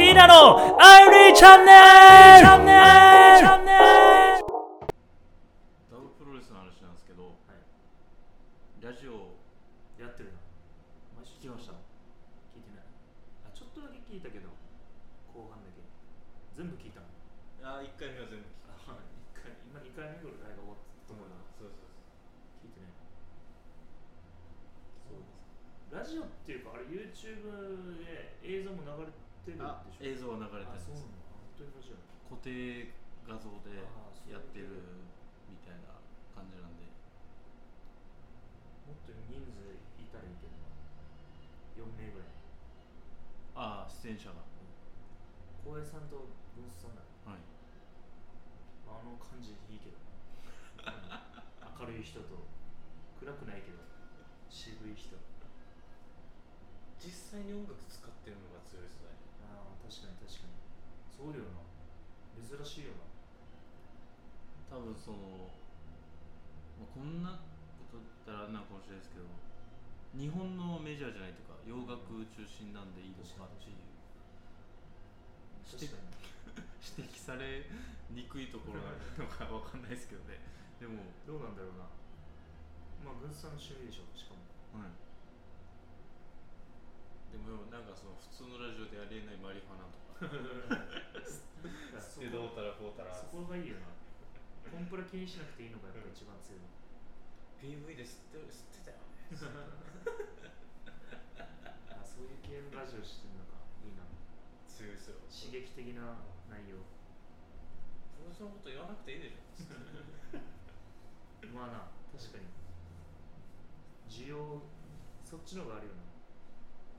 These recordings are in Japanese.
キーナのアイリーチャンネル。チャンネルチャンネルダブプロレスの話なんですけど、はいラジオやってるなマジ聞きました？聞いてない。あちょっとだけ聞いたけど後半だけ。全部聞いたの？あ1回目は全部聞あ一回今2回目ぐらいが終わったと思うな。そうそう聞いてない。そうラジオっていうかあれ YouTube で映像も流れてるあでしょ。映像は流れてるんです固定画像でやってるみたいな感じなんで。もっと人数いたらいいけどな。4名ぐらい。ああ出演者が。浩平さんと文スさんだ。はい。あの感じいいけど 明るい人と暗くないけど渋い人。実際に音楽使ってるのが強いですねああ確かに確かにそうよな珍しいよな多分その、まあ、こんなこと言ったらあれなのかもしれないですけど日本のメジャーじゃないとか洋楽中心なんでいいのかっていう。確かに。指摘されにくいところなのかわかんないですけどね。でも、どうなんだろうな。まあ軍さんの趣味でしょしかも。はい、でもなんかその普通のラジオでありえないマリファナとか。そでどうたらこうたら。そこがいいよなコンプラ気にしなくていいのがやっぱ一番強い。PV で吸って吸ってたよね。あそういう系のラジオしてるのか。いいな。強いですよ刺激的な内容。プロレスのこと言わなくていいでしょ。まあな確かに。需要そっちの方があるよな。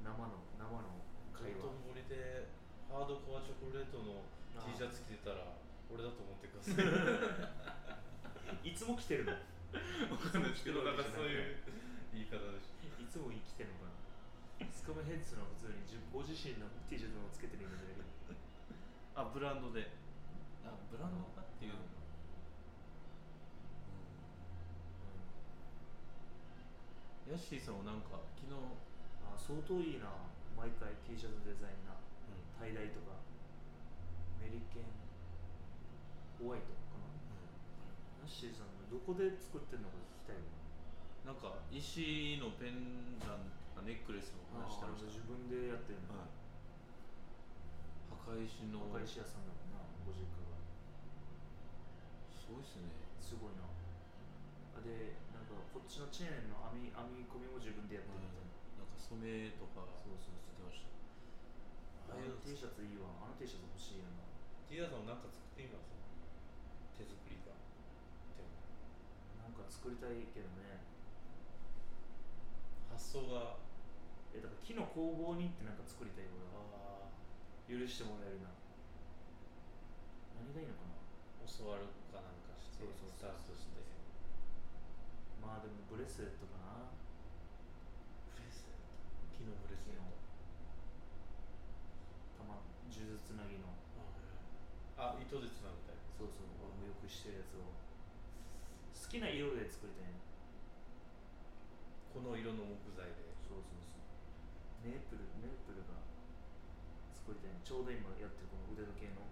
生の生の会話。道頓堀でハードコアチョコレートのあ T シャツ着てたら俺だと思ってください。いつも着てるの？わかんない。ですけどなんかそういう言い方でしいつも生きてるのかな。スカムヘッズの普通に自ご自身の T シャツをつけてるイメージだけど。たあブランドで。あブランドかっていうの？かヤッシーさんもなんか昨日、あ相当いいな。毎回 T シャツデザインなタイダイとか。アメリケンホワイトかなナッシーさん。どこで作ってるのか聞きたいなん。か石のペンダントネックレスの話してました自分でやってるの、はい墓石の若石屋さん。だもん。なご実家がすごいっすねすごいなでなん。かこっちのチェーンの編み編み込みも自分でやってるみたいな、なん。か染めとかそうそう言ってましたあの T シャツいいわあの T シャツ欲しいなティアさん。もなん。か作ってみます手作りか。でもなんか作りたいけどね。発想が。えだから木の工房に行ってなんか作りたい俺はあ許してもらえるな。何がいいのかな。教わるかなんかしてそうそうスタートして。まあでもブレスレットかな。ブレスレット。木のブレスレット。たま数珠つなぎの。あ糸でつなぐそうそう俺もよくしてるやつを。好きな色で作りたいね。この色の木材で。そうそうそう。メープルメープルが作りたいね。ちょうど今やってるこの腕時計の。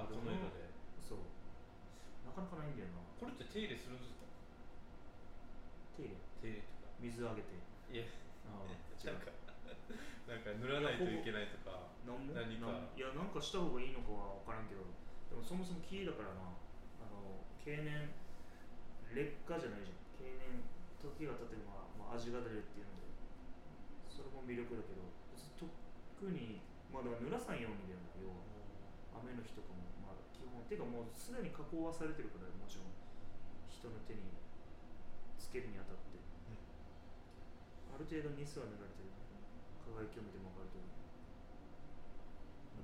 あこの色で。そう。なかなかないんだよな。これって手入れするんですか？手入れ？手入れとか。水あげて。いや。ああ違う。なんかなんか塗らないといけないとか何か。いやなんかした方がいいのかは分からんけどでもそもそも木だからな。あの経年劣化じゃないじゃん。経年時が経てば、まあ、味が出るっていうので。それも魅力だけど。特にまあだから濡らさんようにだよな要は。雨の日とかもまあ基本。ていうかもうすでに加工はされてるからもちろん。人の手につけるにあたって、ある程度ニスは塗られてる。輝きを見ても分かると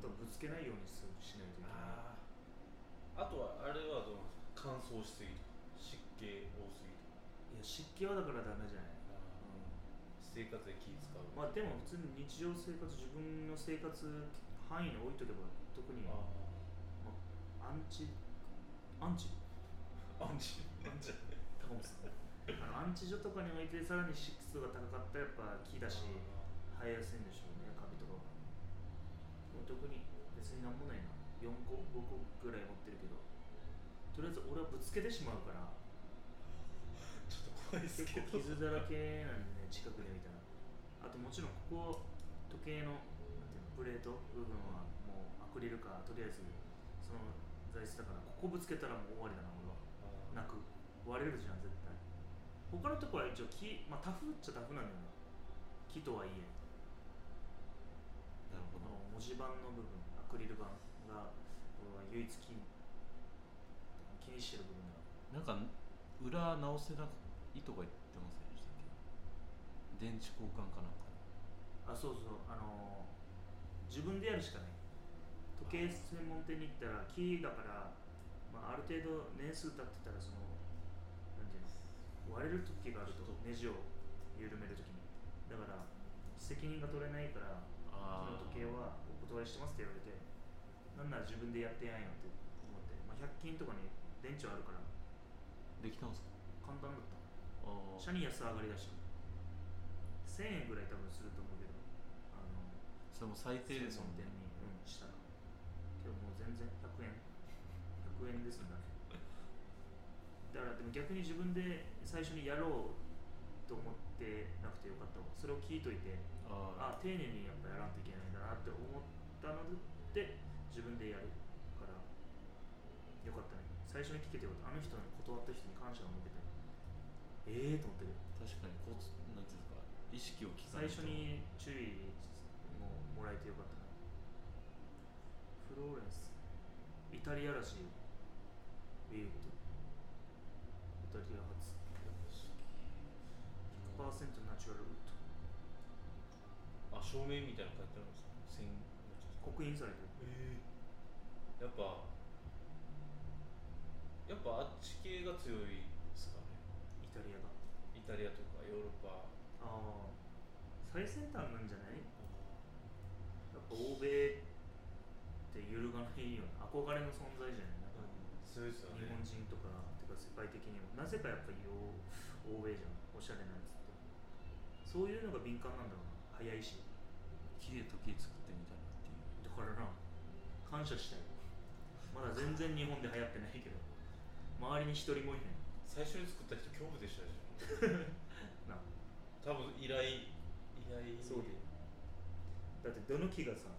またぶつけないようにすしないといけないあああとはあれはどうなんですか？乾燥しすぎとか湿気多すぎとか。いや湿気はだからダメじゃない、生活で気使う。まあでも普通に日常生活自分の生活範囲に置いとけば特にあアンチ。アンチ？アンチ。アンチ。高本さん。あのアンチ所とかに置いてさらに湿度が高かったらやっぱ木だし生えやすいんでしょうねカビとかは。特に別になんもないな4個5個ぐらい持ってるけどとりあえず俺はぶつけてしまうからちょっと怖いです結構傷だらけなんで、ね、近くで見たら。あともちろんここ時計のなんていうのプレート部分はもうアクリルかとりあえずその材質だからここぶつけたらもう終わりだな俺は。なく割れるじゃん絶対。他のとこは一応木まあタフっちゃタフなんだよな。木とはいえ。なるほど。文字盤の部分アクリル板が俺は唯一気に気にしてる部分だなんか裏直せな糸が言ってませんでしたっけ？電池交換かなんか。あそうそう。あのー自分でやるしかない。時計専門店に行ったら木だから、まあ、ある程度年数経ってたらそのなんていうの割れる時があるとネジを緩める時に。だから責任が取れないからあこの時計はお断りしてますって言われてなんなら自分でやってやんよって思って、まあ、100均とかに電池あるから。できたんですか？簡単だった。あシャニ安上がりだし1000円ぐらい多分すると思うけど。あのそれも最低ですもんね。うん、したら。けどもう全然100円。100円ですんだねだからでも逆に自分で最初にやろうと思ってなくてよかったわ。それを聞いといて。ああ丁寧にやっぱやらんといけないんだなって思ったので自分でやるからよかったね。最初に聞けてよかった。あの人に断った人に感謝を向けて。ええー、と思ってる。確かにこうなんていうんですか意識を聞かないと。最初に注意ももらえてよかった。なフローレンス。イタリアらしい。よウィーウッドイタリア発。100%ナチュラルウッド。あ照明みたいなの書いてあるんです刻印されてる。えやっぱやっぱあっち系が強いですかね。イタリアが。イタリアとかヨーロッパ。ああ最先端なんじゃない？やっぱ欧米って揺るがないような憧れの存在じゃない？なん。かそうですよね。日本人とかてか世界的にも。なぜかやっぱり欧欧米じゃん。おしゃれなやつって。そういうのが敏感なんだろうな。早いし。木で時計作ってみたいなからな。感謝したいまだ全然日本で流行ってないけど。周りに一人もいない最初に作った人恐怖でしたでしょな。多分依頼依頼。そうで。だってどの木がさ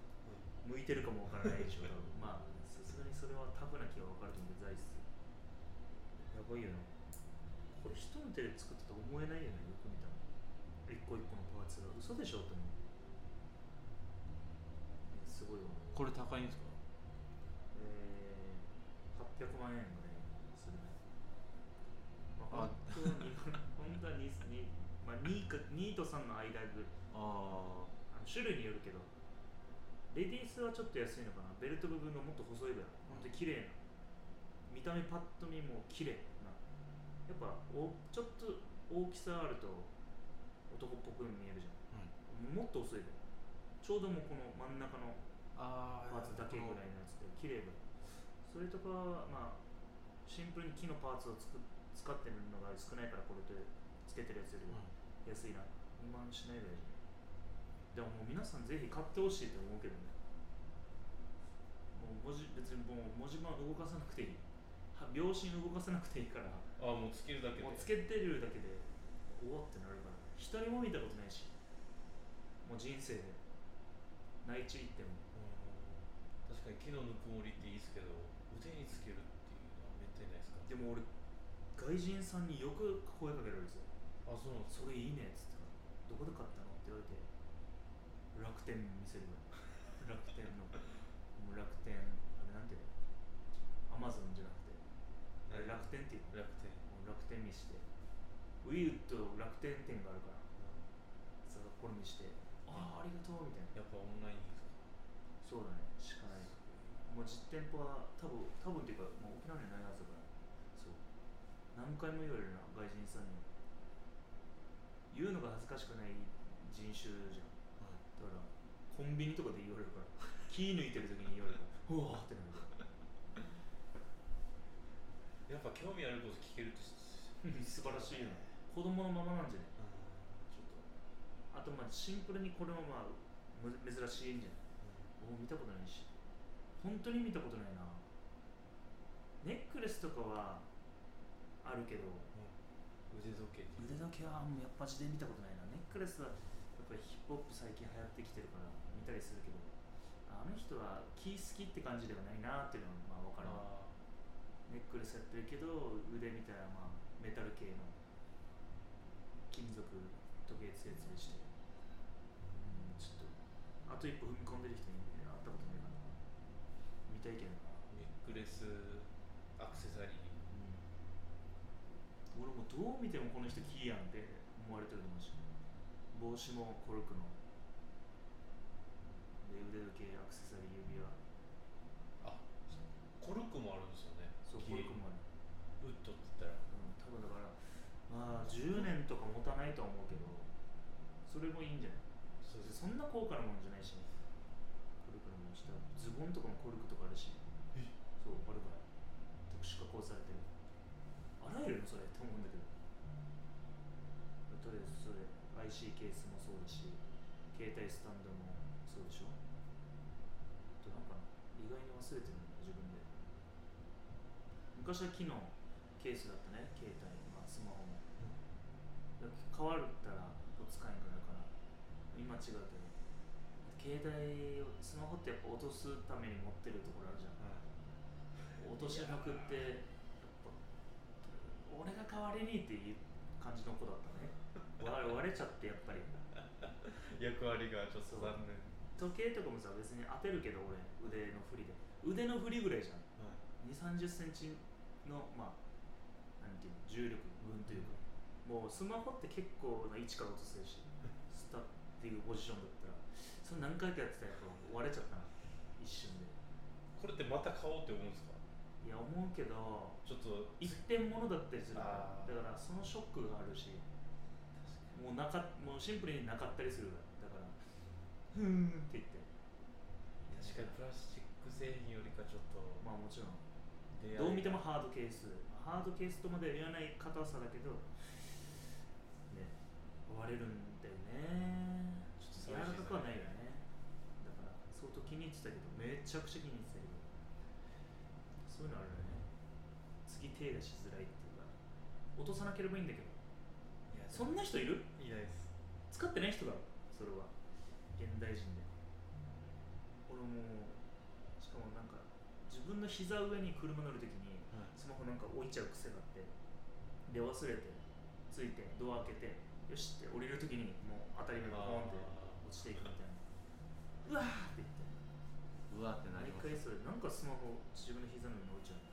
向いてるかもわからないでしょ。まあさすがにそれはタフな木は分かると思う。材質やばいよな。これ人の手で作ったと思えないよね。よく見たら。一個一個のパーツが。嘘でしょと思うすごいわこれ高いんですか？えー、800万円ぐらいするね。まああ本当に本当は 2, 2, まあ、2, か2と3の間ぐらい。ああの種類によるけど。レディースはちょっと安いのかな。ベルト部分がもっと細い分ほんと綺麗な。見た目パッと見も綺麗な。やっぱおちょっと大きさあると男っぽく見えるじゃあ、ん。うん、もっと薄い分ちょうどもうこの真ん中のあパーツだけぐらいのやつで綺麗分それとかはまあシンプルに木のパーツをつく使ってるのが少ないからこれでつけてるやつよりは安いな。2万しないぐらいじゃん。でももう皆さんぜひ買ってほしいと思うけどね。もう文字別にもう文字盤動かさなくていい。は秒針動かさなくていいから。あもうつけるだけで。もうつけてるだけで。おおってなるから一人も見たことないし。もう人生で。内地行ってもかに木のぬくもりっていいですけど腕につけるっていうのはめったにないですか？でも俺外人さんによく声かけられるんですよ。あそうなんですそれいいねっつってどこで買ったの？って言われて。楽天見せるぐらい楽天の。もう楽天あれなんていうの？アマゾンじゃなくて。あれ楽天っていうの？楽天。もう楽天見して。ウィーウッド楽天店があるから。それこれ見して。ああありがとうみたいな。やっぱオンラインですかそうだねしかないもう実店舗は多分多分っていうか、まあ、沖縄にはないはずだからそう。何回も言われるな外人さんに言うのが恥ずかしくない人種じゃん。だからコンビニとかで言われるから気抜いてる時に言われるから。うわーってなるからやっぱ興味あること聞けるって素晴らしいよね。子供のままなんじゃない？ちょっと。あとまあシンプルにこれもまあむ珍しいんじゃない？もう見たことないし本当に見たことないな。ネックレスとかはあるけど。腕時計腕時計はもうやっぱ地で見たことないな。ネックレスはやっぱりヒップホップ最近流行ってきてるから見たりするけど。あの人はキー好きって感じではないなっていうのはまあ分かる。ネックレスやってるけど腕みたいなまあメタル系の。金属時計つやつにして。うんちょっとあと一歩踏み込んでる人に会ったことないかな見たいけどな、ーネックレスアクセサリー。俺もどう見てもこの人キーやんって思われてると思うし帽子もコルクの。で腕時計アクセサリー指輪。あコルクもあるんですよね。そうコルクもある。ウッドって言ったら。うん、多分だからまあ10年とか持たないとは思うけどそれもいいんじゃない？そんな高価なもんじゃないしねズボンとかもコルクとかあるし。え？そうあるから特殊加工されてる。あらゆるのそれって思うんだけど。とりあえずそれ IC ケースもそうだし携帯スタンドもそうでしょ。あとなんか意外に忘れてるの自分で。昔は木のケースだったね。携帯、まあ、スマホも。変わったら使えんくなるから。今違うけど携帯をスマホってやっぱ落とすために持ってるところあるじゃん。落としまくってやっぱ俺が代わりにっていう感じの子だったね。割割れちゃってやっぱり。役割がちょっと残念。時計とかもさ別に当てるけど俺腕の振りで。腕の振りぐらいじゃん。2 3 0センチのまあなんていうの重力分というか。もうスマホって結構な位置から落とせるし スタっていうポジションだった。らそれ何回かやってたらやっぱ割れちゃったな。一瞬で。これってまた買おうって思うんですか？いや思うけどちょっと一点物だったりするから。だからそのショックがあるしもうなかもうシンプルになかったりするだからふーんって言って。確かにプラスチック製品よりかちょっとまあもちろん。どう見てもハードケース。ハードケースとまでは言わない硬さだけどね割れるんだよね。ちょっと柔らかくはないよね気に入ってたけどめちゃくちゃ気に入ってたけど。そういうのあるよね。次手出しづらいっていうか。落とさなければいいんだけど。いやそんな人いる？いないです。使ってない人だろ？それは。現代人で。俺もしかもなんか自分の膝上に車乗るときにスマホなんか置いちゃう癖があってで忘れてついてドア開けてよしって降りるときにもう当たり前がポンって落ちていくみたいな。うわーってうわってなり毎ます。回それなんかスマホ自分の膝の上に置いちゃう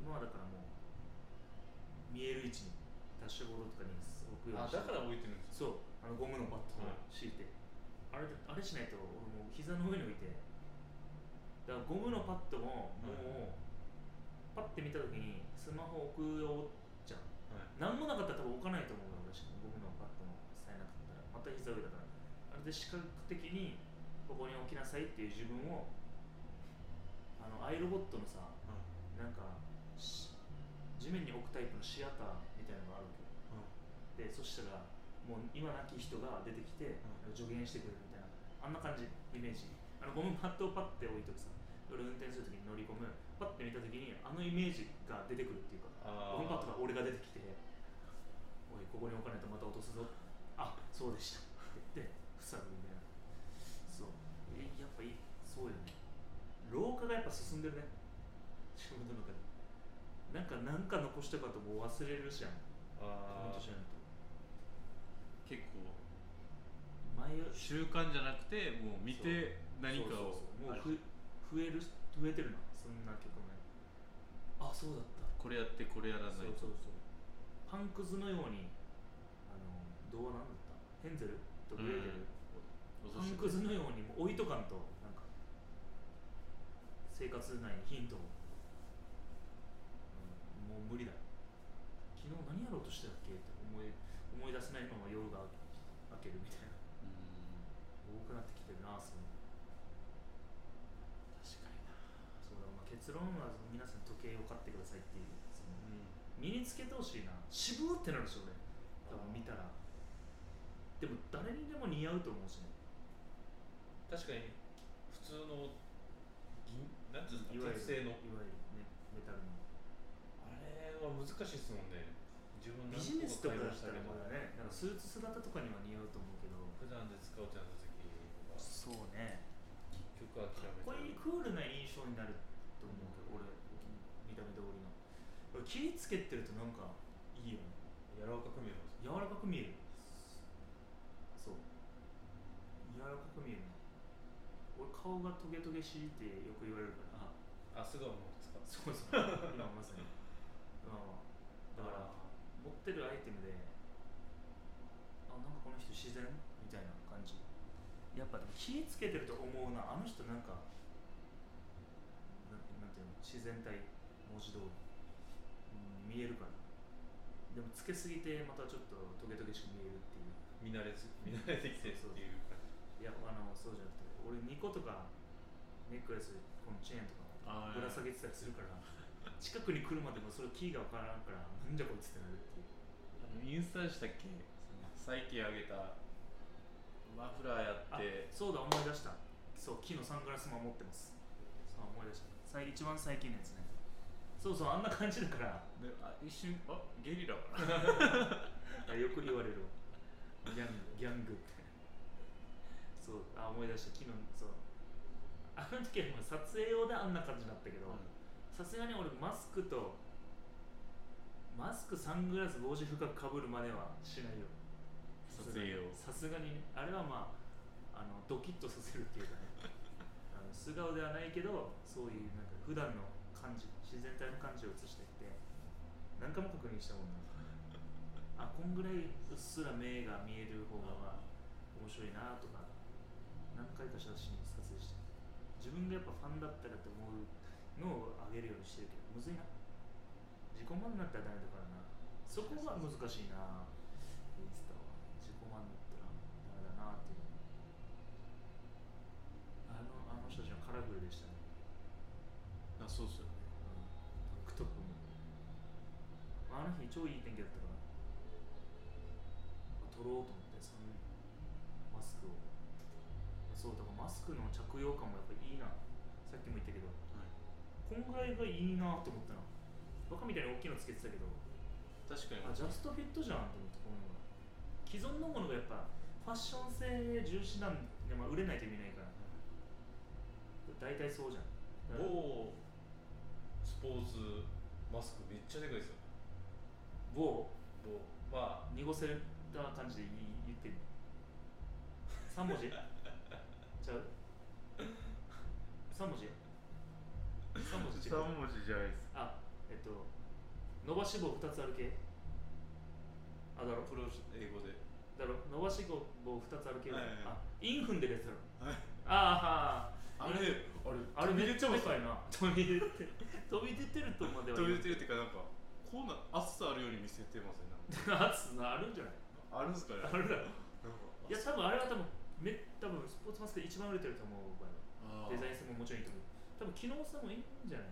今はだからもう見える位置にダッシュボードとかに置くようにしてあだから置いてるんですそう。あのゴムのバットを敷いて、あれであれしないと俺もう膝の上に置いて。だからゴムのパッドももう、パッて見た時にスマホ置くよじゃんはい。何もなかったら多分置かないと思うよ俺しかも。ゴムのパッドもさえなかったら。また膝上だから。あれで視覚的にここに置きなさいっていう自分をあのアイロボットのさなんかし地面に置くタイプのシアターみたいなのがあるわけでそしたらもう今亡き人が出てきて、う助言してくれるみたいなあんな感じイメージ。あのゴムパッドをパッて置いとくさ俺運転するときに乗り込むパッて見たときにあのイメージが出てくるっていうかあゴムパッドが俺が出てきておいここに置かないとまた落とすぞあそうでしたって言って塞ぐみたいなそうえやっぱいいそうよね老化がやっぱ進んでるね。仕事の中で。なんかなんか残したかともう忘れるじゃん。あ年になると。結構。前習慣じゃなくてもう見て何かを。もう増える増えてるなそんな曲もね。あそうだった。これやってこれやらないと。そうそうそう。パンクズのようにあの童話なんだった？ヘンゼル？とグレーテル、パンクズのようにもう置いとかんと生活内にヒントを、うんもう無理だ。昨日何やろうとしてたっけ？って思い思い出せないまま夜が明けるみたいな。うん。多くなってきてるなその。確かにな。そうだ、まあ、結論は皆さん時計を買ってくださいっていう。そのうん。身につけてほしいな。渋ってなるでしょ俺。多分見たら。でも誰にでも似合うと思うしね。確かに。普通の銀なんていうんいわゆるですか鉄製の。いわゆるねメタルのあれは難しいですもんね。自分ビジネスとかだっしたたけどらまだねなんかスーツ姿とかには似合うと思うけど。普段で使うってなった時はそうね。結局諦めこう。ていうクールな印象になると思うけど俺見た目通りの。俺気ぃつけてるとなんかいいよね。柔らかく見えます。柔らかく見える。そう。柔らかく見えるね俺顔がトゲトゲしいってよく言われるから。あ素顔も使うそうそう。今まさにまあまあだから持ってるアイテムであなんかこの人自然みたいな感じ。やっぱでも気ぃつけてると思うな。あの人なんかなんていうの？自然体文字通り、うん、見えるから。でもつけすぎてまたちょっとトゲトゲしく見えるっていう。見慣れず見慣れてきてっていうか。いやあのそうじゃなくて俺2個とかネックレスこのチェーンとかあぶら下げてたりするから近くに来るまでもそれキーが分からんからなんじゃこいつってなるっていう。あのインスタでしたっけ？最近あげたマフラーやあって。そうだ思い出した。そう木のサングラスも持ってます。そう思い出した。最一番最近のやつね。そうそうあんな感じだから。であ一瞬あゲリラ。かなあよく言われるわ。ギャングギャングってそうあ思い出した昨日そう。あの時はもう撮影用であんな感じだったけどさすがに俺マスクとマスクサングラス帽子深くかぶるまではしないよ。撮影用。さすがにね。あれはまああのドキッとさせるっていうかね。あの素顔ではないけどそういうなんか普段の感じ自然体の感じを映してて何回も確認したもんな。あこんぐらいうっすら目が見える方が面白いなとか何回か写真撮影して自分がやっぱファンだったらって思うのをあげるようにしてるけどむずいな。自己満になったらダメだからな。そこが難しいなインスタは自己満になったらダメだなっていうあのあの人たちのカラフルでしたね。あそうっすよね。タンクトップもあの日超いい天気だったから撮ろうと思ってそのマスクをそうだからマスクの着用感もやっぱいいな。さっきも言ったけど。こんぐらいがいいなと思ったな。バカみたいに大きいのつけてたけど。確かに。あジャストフィットじゃんと思ってこののが既存のものがやっぱファッション性重視なんで、まあ、売れないと意味ないから。大体そうじゃん。某スポーツマスクめっちゃでかいですよ。某。某。まあ。濁せた感じで言ってる3文字？ちゃう？3文字？3文字違う？3文字じゃないです。あえっと伸ばし棒2つある系？あだろ？プロ英語で。だろ？伸ばし棒2つある系だろ、はいはい。あイン踏んでるやつだろはい。あああれあれあれめっちゃで飛び出てかいな。飛び出て飛び出てるとまでは飛び出てるるっていうかなんかこうな厚さあるように見せてますね。なんか。圧あるんじゃない？あるんすかね。あるだろ。いや多分あれは多分め多分スポーツマスクで一番売れてると思うデザイン性ももちろんいいと思う。多分機能性もいいんじゃない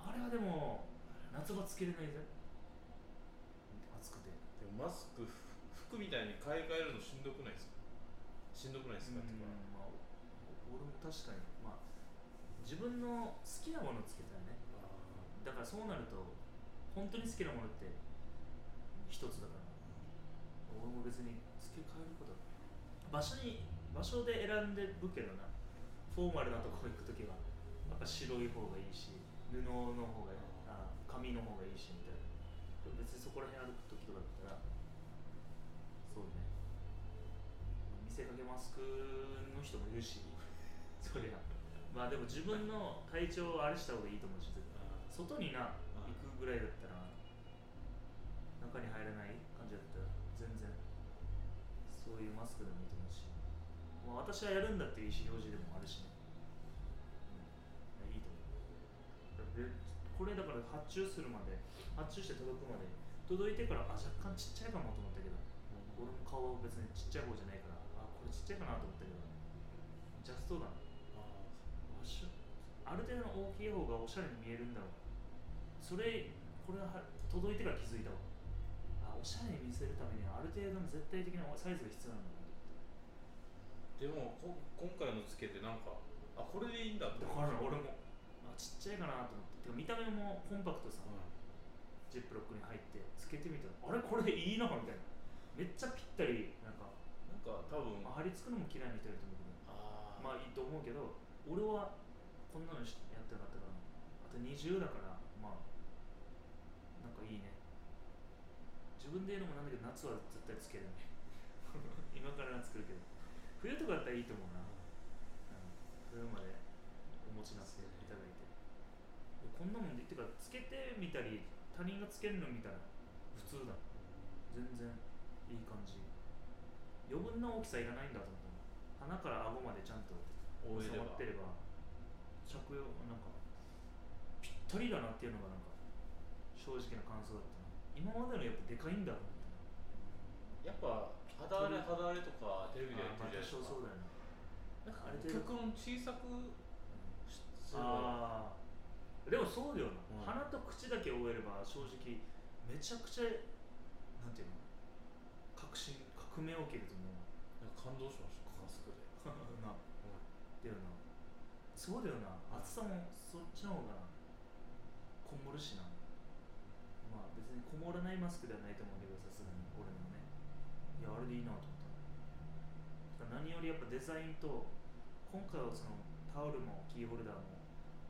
あれはでも夏場つけれないぜ。暑くて。でもマスクふ服みたいに買い替えるのしんどくないですか？しんどくないですかってか。うんまあ、お俺も確かに。まあ自分の好きなものをつけたらね。だからそうなると本当に好きなものって一つだから。俺も別に付け替えることは場所に場所で選んでるけどな。フォーマルなとこ行くときはやっぱ白い方がいいし布の方があ紙の方がいいしみたいな。別にそこら辺歩くときとかだったらそうね。見せかけマスクの人もいるし そりゃ。まあでも自分の体調をあれした方がいいと思うし外にな行くぐらいだったら中に入らない感じだったら全然。そういうマスクでもいいと思うしもう私はやるんだっていう意思表示でもあるしね、うん、いいと思う。でこれだから発注するまで発注して届くまで届いてからあ若干ちっちゃいかもと思ったけど俺も顔別にちっちゃい方じゃないからあこれちっちゃいかなと思ったけどジャストだな。おしゃある程度の大きい方がおしゃれに見えるんだろう。それこれは届いてから気づいたわ。あおしゃれに見せるためにはある程度の絶対的なサイズが必要なんだでもこ今回のつけてなんかあこれでいいんだって。だから俺も。あちっちゃいかなと思って。てか見た目もコンパクトさ、うジップロックに入ってつけてみたらあれこれでいいなみたいな。めっちゃぴったりなんか、んなんか多分まあ、貼り付くのも嫌いな人いると思うけど。あー。まあいいと思うけど俺はこんなのしやってなかったからあと20だからまあなんかいいね。自分で言うのもなんだけど夏は絶対つけるね。今から夏来るけど冬とかだったらいいと思うな、うん、冬までお持ちなっていただいて。こんなもんでってかつけてみたり他人がつけるの見たら普通だ。全然いい感じ。余分な大きさいらないんだと思ったの鼻から顎までちゃんと収覆えればまってれば着用なんかぴったりだなっていうのがなんか正直な感想だったな。今までのやっぱでかいんだと思ったやっぱ肌荒れ肌荒れとかテレビでやなってるじゃないですか。そうだよななんかある程度極論小さくしすればああでもそうだよな、うん。鼻と口だけ覆えれば正直めちゃくちゃなんていうの？革新革命起きると思う。なんか感動しました。マスクで、な。だよな。そうだよな。暑さもそっちの方がこもるしな。まあ別にこもらないマスクではないと思うけどさすがに。俺のねいやあれでいいなと思った。何よりやっぱデザインと今回はそのタオルもキーホルダーも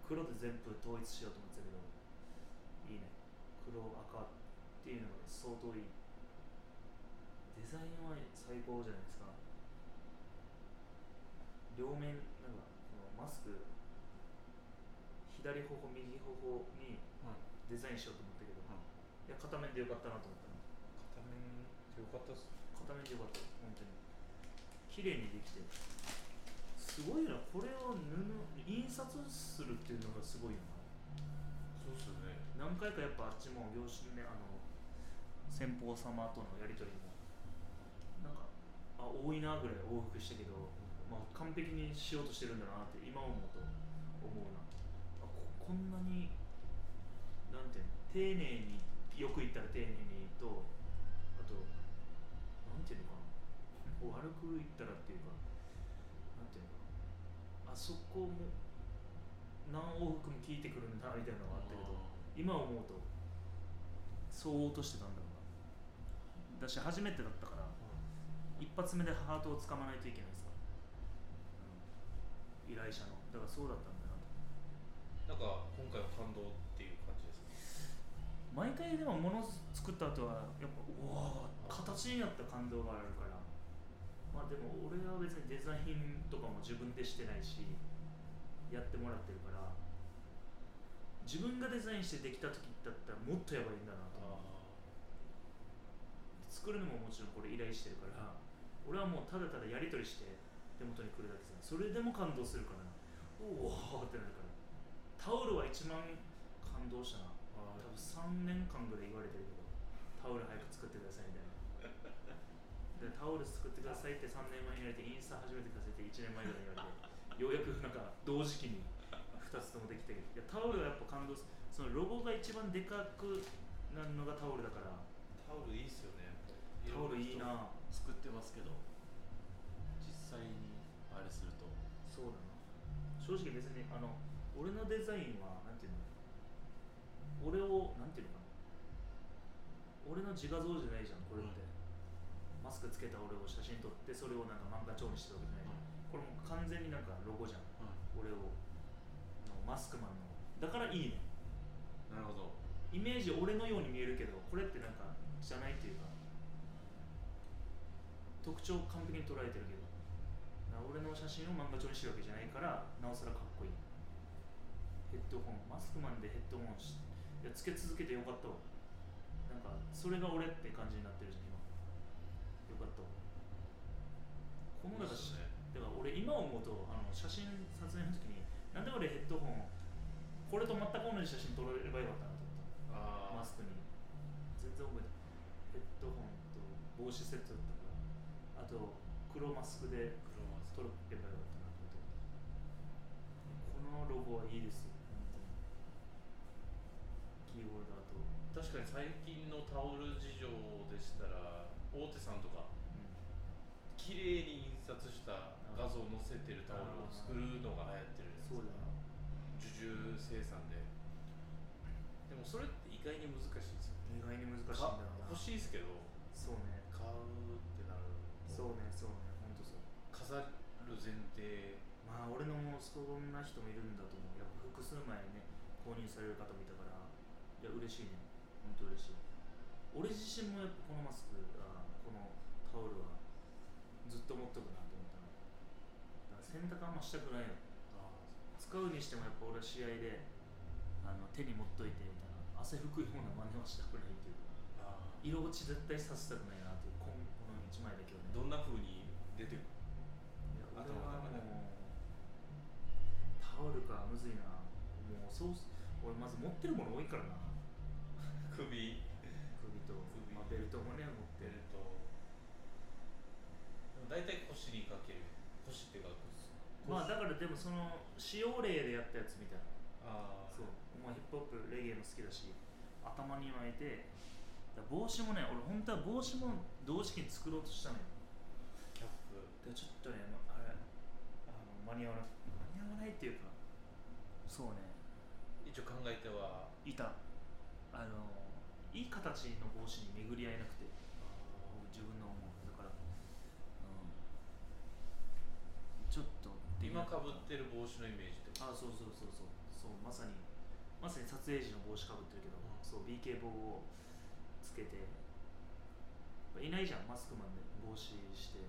黒で全部統一しようと思ってたけどいいね。黒赤っていうのが相当いい。デザインは最高じゃないですか。両面なんかこのマスク左頬右頬にデザインしようと思ったけど、い。や片面でよかったなと思ったの片面でよかったっす片面でよかった本当に。綺麗にできて。すごいなこれを布印刷するっていうのがすごいよな。そうっすよね。何回かやっぱあっちも業種ねあの先方様とのやり取りもなんかあ多いなぐらい往復したけど、まあ、完璧にしようとしてるんだなって今思うと思うな。あここんなになんていうの丁寧によく言ったら丁寧にとあとなんていうのかな悪く言ったらっていうかなんていうのあそこも何往復も聞いてくるんだみたいなのがあったけど今思うとそう落としてたんだろうな。だし初めてだったから一発目でハートをつかまないといけないさ、うん。依頼者の。だからそうだったんだなと。なんか今回は感動っていう感じです毎回でも物作った後はやっぱうわー形になった感動があるからまあでも俺は別にデザインとかも自分でしてないしやってもらってるから自分がデザインしてできた時だったらもっとやばいんだなと。作るのももちろんこれ依頼してるから俺はもうただただやり取りして手元に来るだけさそれでも感動するからおおってなるからタオルは一番感動したな。あ多分3年間ぐらい言われてるけどタオル早く作ってくださいみたいなでタオル作ってくださいって3年前に言われてインスタ始めてくださいって1年前ぐらいに言われてようやくなんか同時期に2つともできたけどいやタオルはやっぱ感動すそのロゴが一番でかくなるのがタオルだから。タオルいいっすよねタオルいいな。作ってますけど実際にあれすると。そうだな。正直別にあの俺のデザインはなんていうの？俺をなんていうのかな？俺の自画像じゃないじゃんこれって、マスクつけた俺を写真撮ってそれをなんか漫画調にしてるわけじゃない。じゃん、これもう完全になんかロゴじゃん。俺をのマスクマンの。だからいいね。なるほど。イメージ俺のように見えるけどこれってなんかじゃないっていうか特徴を完璧に捉えてるけどな俺の写真を漫画調にしてるわけじゃないからなおさらかっこいい。ヘッドホン。マスクマンでヘッドホンしいやつけ続けてよかったわ。なんかそれが俺って感じになってるじゃんかったわこの中しいいっすねだから俺今思うとあの写真撮影の時になんで俺ヘッドホンこれと全く同じ写真撮れればよかったなと思ったあマスクに。全然覚えてない。ヘッドホンと帽子セットだったからあと黒マスクで黒マス撮ればよかったなと思ってこのロゴはいいですよ。本当に。キーホルダーと、確かに最近のタオル事情でしたら大手さんとかうん綺麗に印刷した画像を載せてるタオルを作るのが流行ってるじゃないですか受注生産で。でもそれって意外に難しいですよ意外に難しいんだろうな。欲しいですけどそうね。買うってなると。そうねそうね。ほんとそう。飾る前提。まあ俺のもそんな人もいるんだと思う。やっぱ複数枚ね購入される方もいたから。いや嬉しいね。ほんと嬉しい。俺自身もやっぱこのマスクあこのタオルはずっと持っとくなと思ったの。だから洗濯あんましたくないよ使うにしてもやっぱ俺は試合であの手に持っといてみたいな。汗拭くような真似はしたくないっていうか。あ色落ち絶対させたくないなっていうこの1枚だけはね。どんな風に出てくる？いや俺頭はもうタオルかむずいな。もうそうす俺まず持ってるもの多いからな。首。首と首。まあ、ベルトもね持っ大体腰にかける腰っていうかまあだからでもその使用例でやったやつみたいな。ああそう。まあヒップホップレゲエも好きだし頭に巻いて。帽子もね俺本当は帽子も同時期に作ろうとしたのよ。キャップ。でちょっとね、まあれあの間に合わな間に合わないっていうかそうね。一応考えては。いた。あのいい形の帽子に巡り合えなくて。自分の思うだから、うん、ちょっと今かぶってる帽子のイメージってあそうそうそうそう。そうまさにまさに撮影時の帽子かぶってるけど、うん。そう BK 棒をつけていないじゃんマスクマンで帽子して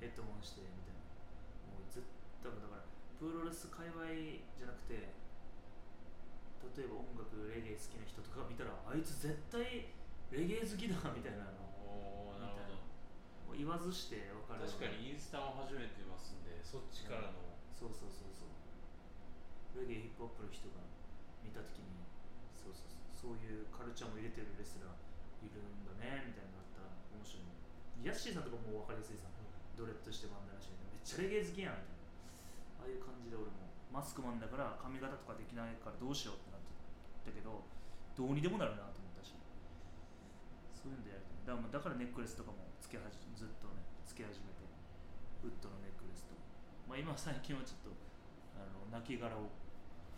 ヘッドホンしてみたいな。もうずっとだからプロレス界隈じゃなくて例えば音楽レゲエ好きな人とか見たらあいつ絶対レゲエ好きだみたいなの言わずして分かる。確かにインスタも始めてますんでそっちからの、そうそうそうそう。レゲエヒップホップの人が見た時にそうそうそう。そういうカルチャーも入れてるレスラーいるんだねみたいなのがあった。ら面白い。ねヤッシーさんとかもう分かりやすいさドレッドしてバンダナしてめっちゃレゲエ好きやんみたいな。ああいう感じで俺もマスクマンだから髪型とかできないからどうしようってなってたけどどうにでもなるなと思ったし。そういうのでやりたい。だからネックレスとかもつけはじずっとねつけ始めてウッドのネックレスと。まあ今最近はちょっとあの亡骸を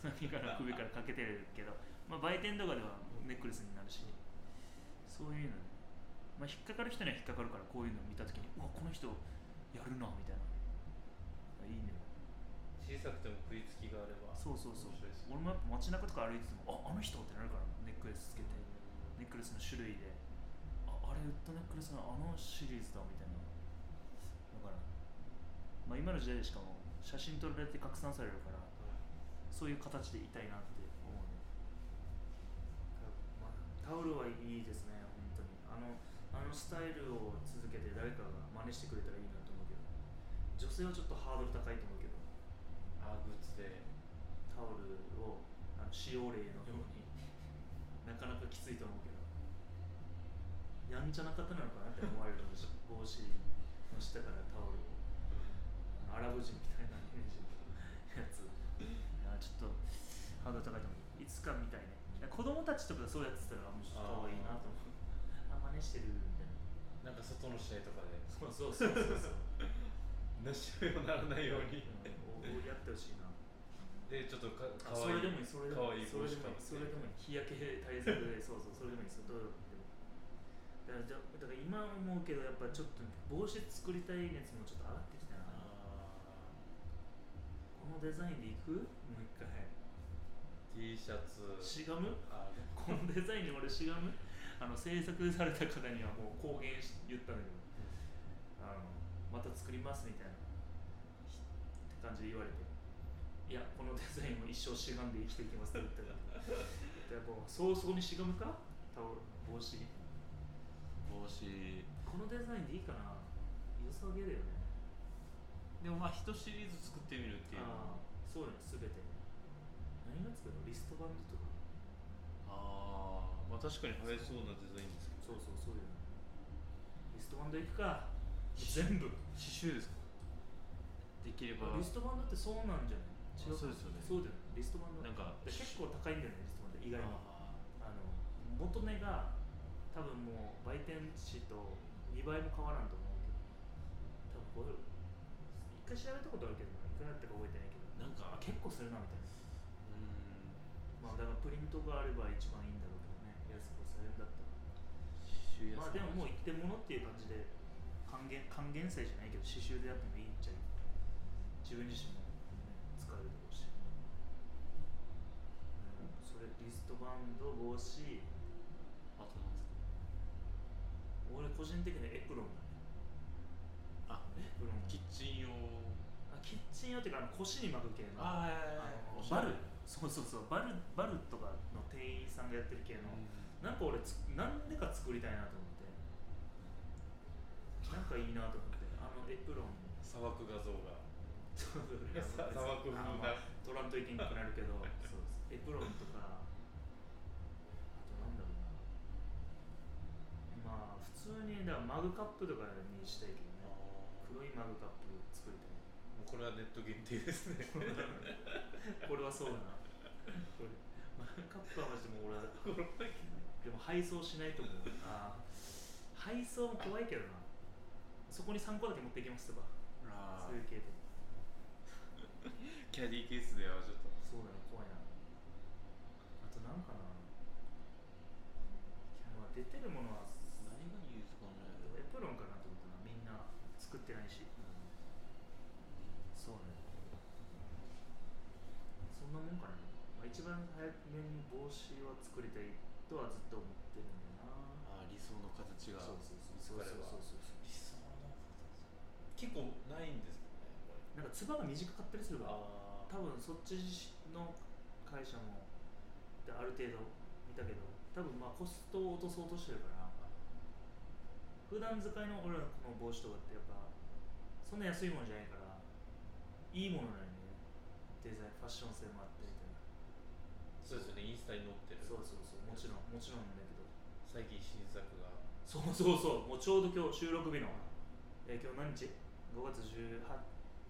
亡骸首からかけてるけどまあ売店とかではネックレスになるしそういうのねまあ引っかかる人には引っかかるからこういうの見た時にうわこの人やるなみたいな。いいね。小さくても食いつきがあればそうそうそう。俺もやっぱ街中とか歩いててもああの人ってなるからネックレスつけてネックレスの種類でああれウッドネックレスのあのシリーズだみたいな。だからまあ今の時代でしかも写真撮られて拡散されるからそういう形でいたいなって思うね、まあ、タオルはいいですね本当に。あのあのスタイルを続けて誰かが真似してくれたらいいなと思うけど。女性はちょっとハードル高いと思うけど。あグッズで。タオルをあの使用例のようになかなかきついと思うけどやんちゃな方なのかなって思われるかもしれない帽子の下からタオルをアラブ人みたいなイメージのやつあちょっとハードル高いと思ういつかみたいね子供たちとかそうやってたらもうちょっと可愛いなと思うあ真似してるみたいななんか外の試合とかでそうそうそうそうそうなしにもならないようにうんやってほしいなでちょっとかかわいいそれでもいいそれでもいいいいいい日焼け対策でそうそうそれでもいいですよだからじゃだから今思うけどやっぱちょっと帽子作りたい熱もちょっと上がってきたな。あこのデザインでいく？もう一回。ー T シャツ。しがむあこのデザインに俺しがむ。あの制作された方にはもう公言し言ったんだけどあのまた作りますみたいなって感じで言われていやこのデザインを一生しがんで生きていきますって言ったらでもう早々にしがむかタオル帽子帽子。このデザインでいいかな。良さげだよね。でもまあ一シリーズ作ってみるっていう。のはああそうだね全て。何が作るの？リストバンドとか。あーまあ確かに映えそうなデザインですけどそうそうそうだよねリストバンドいくか。全部。刺繍ですか？できれば。リストバンドってそうなんじゃない？違あそうですよね。そうだよね。リストバンド。なんかで結構高いんだよねリストバンド意外に。ああの元値が多分もう売店値と2倍も変わらんと思うけど多分これい回調べたことあるけどいくらだったか覚えてないけど。なんかあ結構するなみたいなうん。まあだからプリントがあれば一番いいんだろうけどね。安くされるんだったら。まあでももう一点物っていう感じで還元還元祭じゃないけど刺繍でやってもいいんちゃう自分自身も、ね、使えるだろうし、うん、それリストバンド帽子あとな俺個人的にエプロンだね。かあエプロン。キッチン用。あキッチン用っていうかあの腰に巻く系の。ああのバルそうそうそうバルバルとかの店員さんがやってる系の、なんか俺つなんでか作りたいなと思って。なんかいいなと思って。あのエプロン。砂漠画像が。砂漠風な。あまあ取らんといけなくなるけど。そうそう。エプロンとかあとなんだろうなまあ普通にだからマグカップとかにしたいけどね。黒いマグカップ作りたい。もうこれはネット限定ですね。これはそうだな。これマグカップはマジでもう俺はでも配送しないと思う。あー。配送も怖いけどな。そこに3個だけ持っていきますとか。あそういう系で。キャディケースではちょっと。そうだね怖いな。あとなんかな。まあ出てるものは何がいいですかねエプロンかなと思ったなみんな作ってないしそうねそんなもんかな、まあ、一番早めに帽子を作りたいとはずっと思ってるんだよな。あ理想の形が。そうそうそう見つかればそう。そうそう理想の形結構ないんですよねなんかつばが短かったりするからあ多分そっちの会社もである程度見たけど多分まあコストを落とそうとしてるから普段使いの俺らのこの帽子とかってやっぱそんな安いものじゃないからいいものなんよね。デザインファッション性もあってそうですよねインスタに載ってる。そうそうそう。もちろんもちろんなんだけど。最近新作が。そうそうそう。もうちょうど今日収録日の、えー今日何日 ?5 月18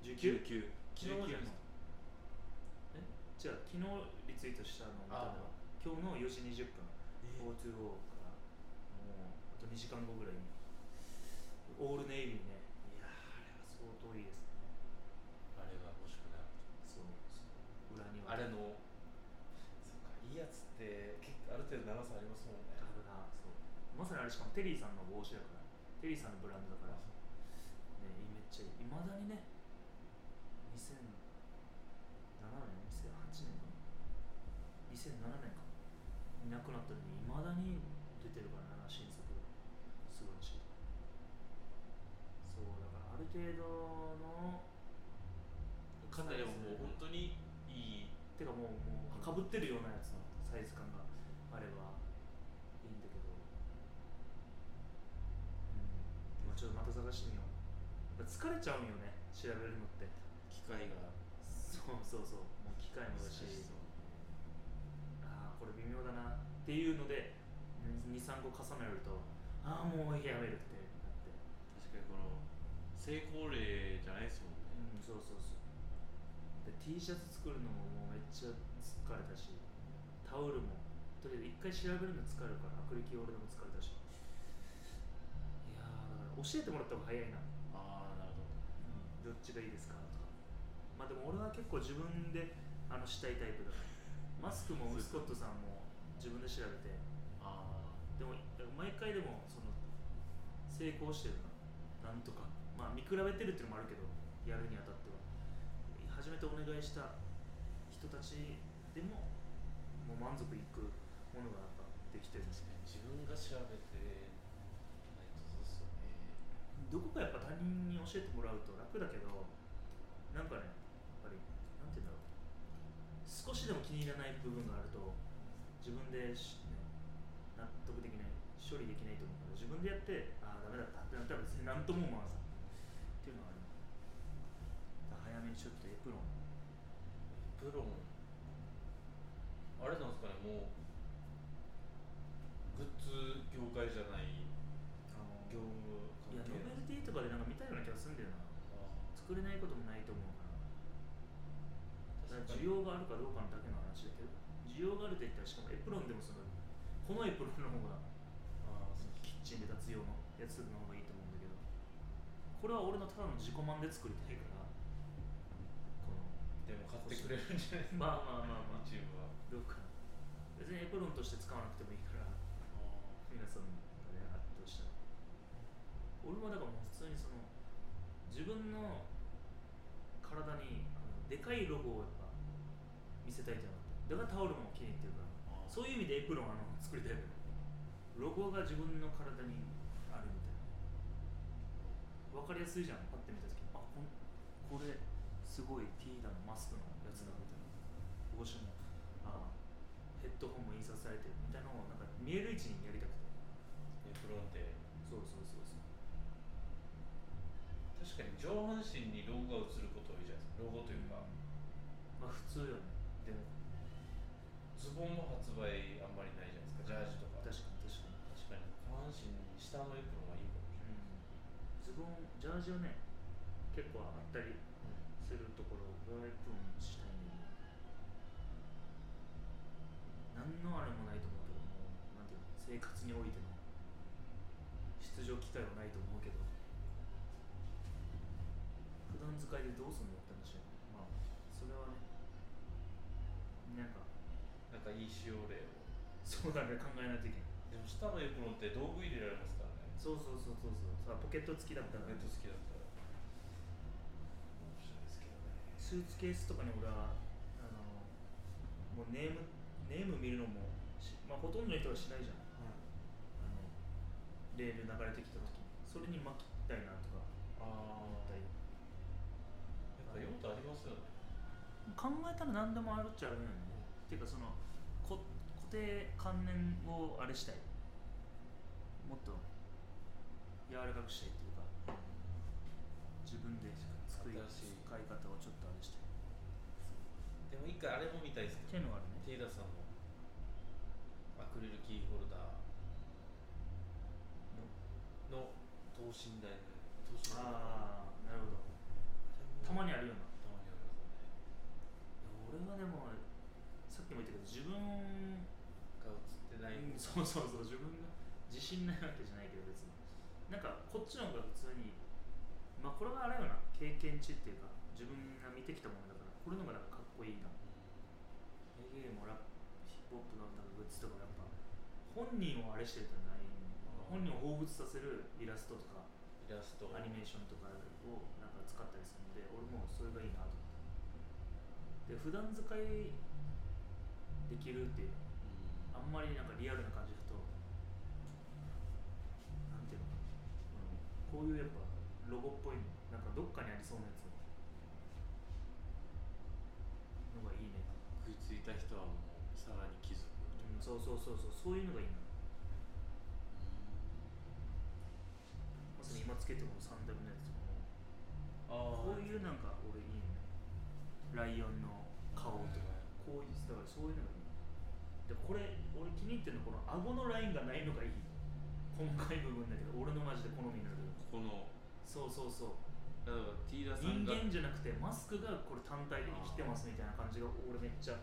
19? 昨日じゃないですか。え？違う昨日リツイートしたのを見たのは今日の4時20分。O2O から。もうあと2時間後ぐらいに。オールネイビーね。いやーあれは相当いいですね。あれが欲しくなる。そうそう。裏には。あれのって結構ある程度長さありますもんね。あるな。そう。まさにあれしかもテリーさんの帽子だから。テリーさんのブランドだから。ねめっちゃいい。いまだにね2007年2008年か2007年か。いなくなったのにいまだに出てるからな新作。が素晴らしい。そうだからある程度のかなりもう本当にいい。てかもうもうかぶってるようなやつのサイズ感があればいいんだけどうんまあちょっとまた探してみよう疲れちゃうんよね調べるのって。機械が。そうそうそう。もう機械もだし。ああこれ微妙だな。っていうので23個重ねるとああもうやめるってなって。確かにこの成功例じゃないですもんね。うんそうそうそう。で T シャツ作るのももうめっちゃ疲れたしタオルも。とりあえず一回調べるの疲れるからアクリルキーホルダーも疲れたし。いやーだから教えてもらった方が早いな、どどっちがいいですか？とかまあでも俺は結構自分であのしたいタイプだ。からマスクもスコットさんも自分で調べて。あでも毎回でもその成功してるな。なんとか。まあ見比べてるっていうのもあるけどやるにあたっては。初めてお願いした人たちでももう満足いくものがやっぱできてる。んですね自分が調べてないとそうっすよねどこかやっぱ他人に教えてもらうと楽だけどなんかねやっぱりなんて言うんだろう。少しでも気に入らない部分があると自分で、ね、納得できない処理できないと思うから自分でやってああダメだった。ってなったら別に何とも思わずっていうのはある。早めにちょっとエプロン。エプロン。あれなんですかねもうグッズ業界じゃないあの業務いや関係ノベルティとかでなんか見たような気がするんだよなあ作れないこともないと思うからだから需要があるかどうかのだけの話だけど需要があると言ったらしかもエプロンでもそのこのエプロンの方があそうキッチンで立つ用のやつの方がいいと思うんだけどこれは俺のただの自己満で作りたいからでも買ってくれるんじゃないですか？まあまあまあまあ。YouTube は。どうか。な別にエプロンとして使わなくてもいいから皆さんがねあったとしたら。俺もだからもう普通にその自分の体にあのでかいロゴをやっぱ見せたいじゃなくて。だからタオルも気に入ってるからそういう意味でエプロンあの作りたいロゴが自分の体に分かりやすいじゃん。パッて見た時あこんこれすごいティーダのマスクのやつだみたいな。帽子もあヘッドホンも印刷されてるみたいなのをなんか見える位置にやりたくて。エプロンってそうそうそうそう。確かに上半身にロゴが映ること多いじゃないですか。ロゴというか、まあ普通よね。でも。ズボンも発売あんまりないじゃないですか。ジャージとか。確かに確かに。確かに。下半身に下のエプロズボンジャージはね結構あったりするところをエプロンしたいんだよね何のあれもないと思うけどもなんていうの生活においての出場機会はないと思うけど。普段使いでどうすんの？って話よまあそれはねなんかなんかいい使用例を。そうだね考えないといけないでも下のエプロンって道具入れられますからね。そうそうそうそうそうさポケット付きだったらネット好きだったら面白いですけどね。スーツケースとかに俺はあのもうネームネーム見るのもし、まあ、ほとんどの人はしないじゃん。あのレール流れてきた時に。それに巻きたいなとか。あ思ったり。やっぱ用途ありますよね。考えたら何でもあるっちゃあるよね。っていうかそのこ固定観念をあれしたい。もっと柔らかくしたいっていうか自分で作り新しい使い方をちょっとあれして。でも一回あれも見たいですけどっていうのがあるね。テイラさんのアクリルキーホルダーの等身大の等身大の。ああなるほど。たまにあるようなたまにありますよね俺はでもさっきも言ったけど自分が映ってない、うんそうそうそう自分が自信ないわけじゃないけど別になんかこっちの方が普通にまあこれはあれよな経験値っていうか自分が見てきたものだからこれの方がなんかかっこいいな。レゲエもラップヒップホップのなんかグッズとかやっぱ本人をあれしてるとない本人を彷彿させるイラストとかイラストアニメーションとかをなんか使ったりするので俺もそれがいいなと思ってで普段使いできるっていうあんまりなんかリアルな感じだとなんていうのかな、うん、こういうやっぱロゴっぽいのなんかどっかにありそうなやつのがいいね、食いついた人はもうさらに気づく、う。ん、そうそうそうそうそういうのがいいな。まさに今つけてもサンダルのやつもあこういうなんか俺いいねライオンの顔とかこういうだからそういうのがいい。でこれ俺気に入ってるのこの顎のラインがないのがいい。細かい部分だけど俺のマジで好みになるここのそうそうそう。例えばティーラさ人んが間じゃなくてマスクがこれ単体で生きてますみたいな感じが俺めっちゃ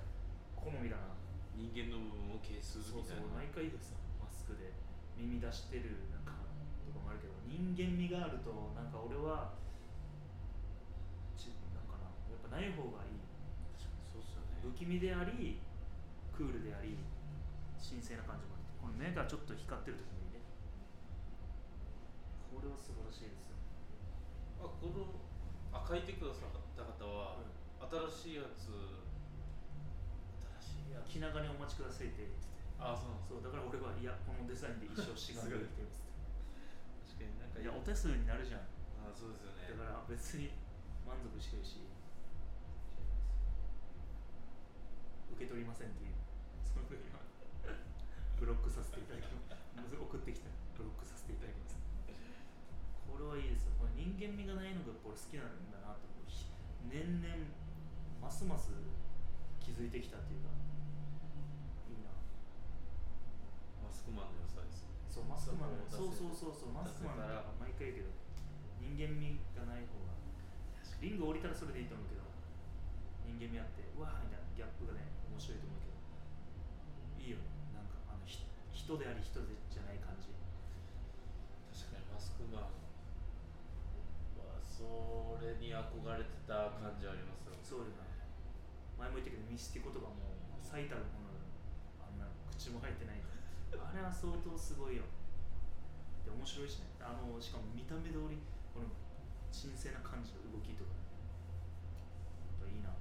好みだな。人間の部分を消すそうそみたいうな毎回でマスクで耳出してるなんかとかもあるけど人間味があるとなんか俺はちなんかなやっぱない方がいい。そうっすよね。不気味でありクールであり神聖な感じもあって。この目がちょっと光ってる時もこれは素晴らしいですよ。あこのあ書いてくださった方は、新しいやつ新しいやつ。気長にお待ちくださいって。言っててあそうそうだから俺はいやこのデザインで一生しがんでいきます確かになんかいやお手数になるじゃん。あそうですよね。だから別に満足してるし。受け取りませんっていう。その時は。ブロックさせていただきます間味がないのが俺好きなんだなと思うひ年々ますます気づいてきたっていうか。いいな。マスクマンの良さです。ねそうマスクマンのそそううそうそうそうマスクマン出せたら毎回言うけど人間味がない方が。リング降りたらそれでいいと思うけど人間味あってうわーみたいなギャップがね面白いと思うけど。いいよ。ねなんかあのひ人であり人でじゃない感じ。確かにマスクマン。はそれに憧れてた感じありますよ、そうよな。前も言ったけどミスティコとかも最たるものだあんな口も入ってないあれは相当すごいよ。で面白いしね。あのしかも見た目通りこの神聖な感じの動きとかやっぱいいな。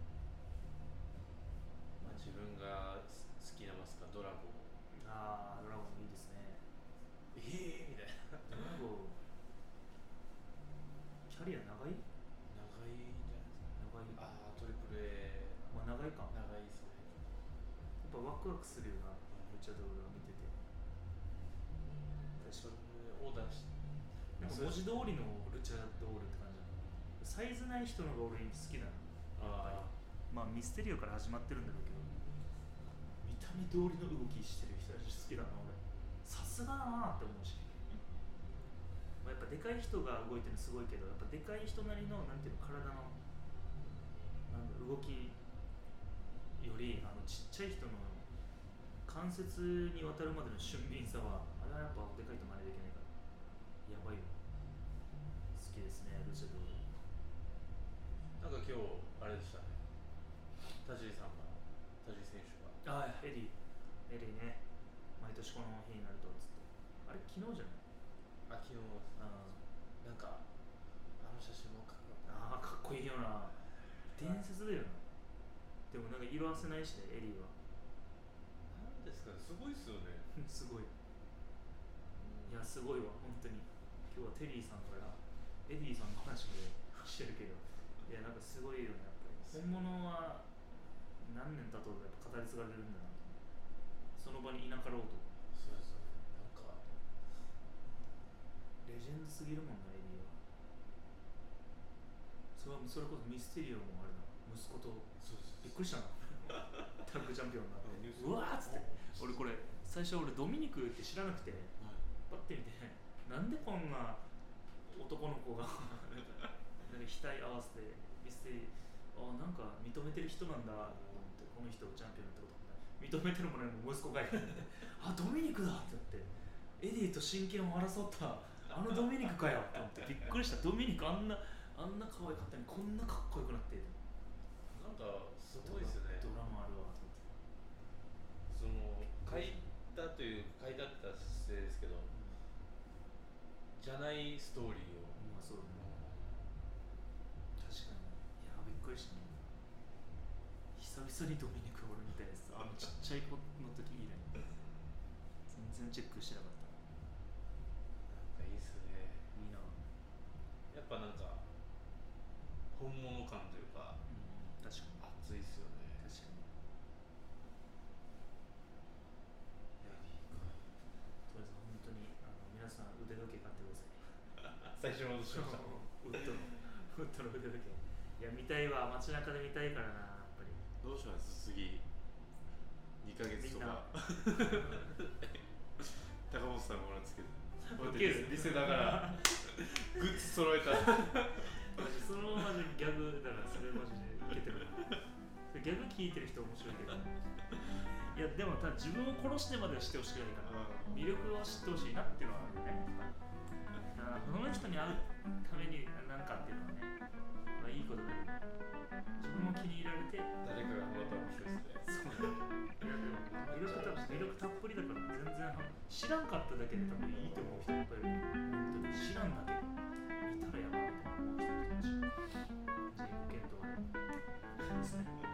まあ、自分がす好きなマスカドラゴン。あードラゴンいいですねええみたいなドラゴンキャリア長い長いんじゃないですか長いああトリプル A まあ長いかや長いですねっぱワクワクするよなルチャドールを見てて。それオーダーしなんか文字通りのルチャドールって感じだなサイズない人のが俺好きだなあまあミステリオから始まってるんだろうけど。見た目通りの動きしてる人たち好きだな俺。さすがだなって思うし、まあ、やっぱでかい人が動いてるのすごいけどやっぱでかい人なりのなんていうの体のなんだ動きよりあのちっちゃい人の関節に渡るまでの俊敏さはあれはやっぱでかいと真似できないから。やばいよ。好きですねルチャドールあなんか今日あれでしたね。田尻さんが田尻選手が。ああエリー。エリーね。毎年この日になるとつって。あれ昨日じゃない？あ昨日。あなんかあの写真もかっこよかったあーかっこいいよな。伝説だよな。でもなんか色あせないしねエリーはかねすごいっすよね。すごい。いやすごいわ本当に。今日はテリーさんからエディさんの話でしてるけど。いやなんかすごいよねやっぱり。本物は何年経とうとやっぱ語り継がれるんだなと。その場にいなかろうと。そうですよね。なんかレジェンドすぎるもんなエディは。それはそれこそミステリオもあれだ息子とそうですびっくりしたな。タッグチャンピオンがうんニュースうわーっつって俺これ最初俺ドミニクって知らなくてはい。パッて見てなんでこんな男の子がなんか額合わせてミステリーあなんか認めてる人なんだと思ってこの人チャンピオンってこと認めてるものにも息子がいる あドミニクだってなってエディと真剣を争ったあのドミニクかよって思ってびっくりした。ドミニクあんなあんな可愛かったのにこんなかっこよくなって。なんかすごいですよねドラマあるわと思ってその書いたという書いだった姿勢ですけどじゃないストーリーを。まあそうだね。確かに。いやびっくりしたね。久々にドミニク俺みたいです。あのちっちゃい子の時以来。全然チェックしてなかったなんかいいっすねいいな、やっぱなんか本物感というかうん、確かに熱いっすよね確かにいやいいかとりあえず本当にあの皆さん腕時計買ってくださしましたウッドのウッドの腕時計いや見たいわ街中で見たいからなやっぱりどうします次2ヶ月とか高本さん。もなん。ですけどウケるリセだからグッズ揃えたそのマジギャグだからそれマジでいけてるギャグ聞いてる人面白いけどいやでもただ自分を殺してまでは知ってほしくないから魅力を知ってほしいなっていうのはあるよねだからその人に会うためになんかっていうのはね、まあ、いいことだよ自分も気に入られて誰かがハマったら面白いですねそう。だ魅力た魅力たっぷりだから全然知らんかっただけで多分いいと思う。人いっぱいいる本当に知らんだけ見たらやばいと思う。人たち自由検討ですね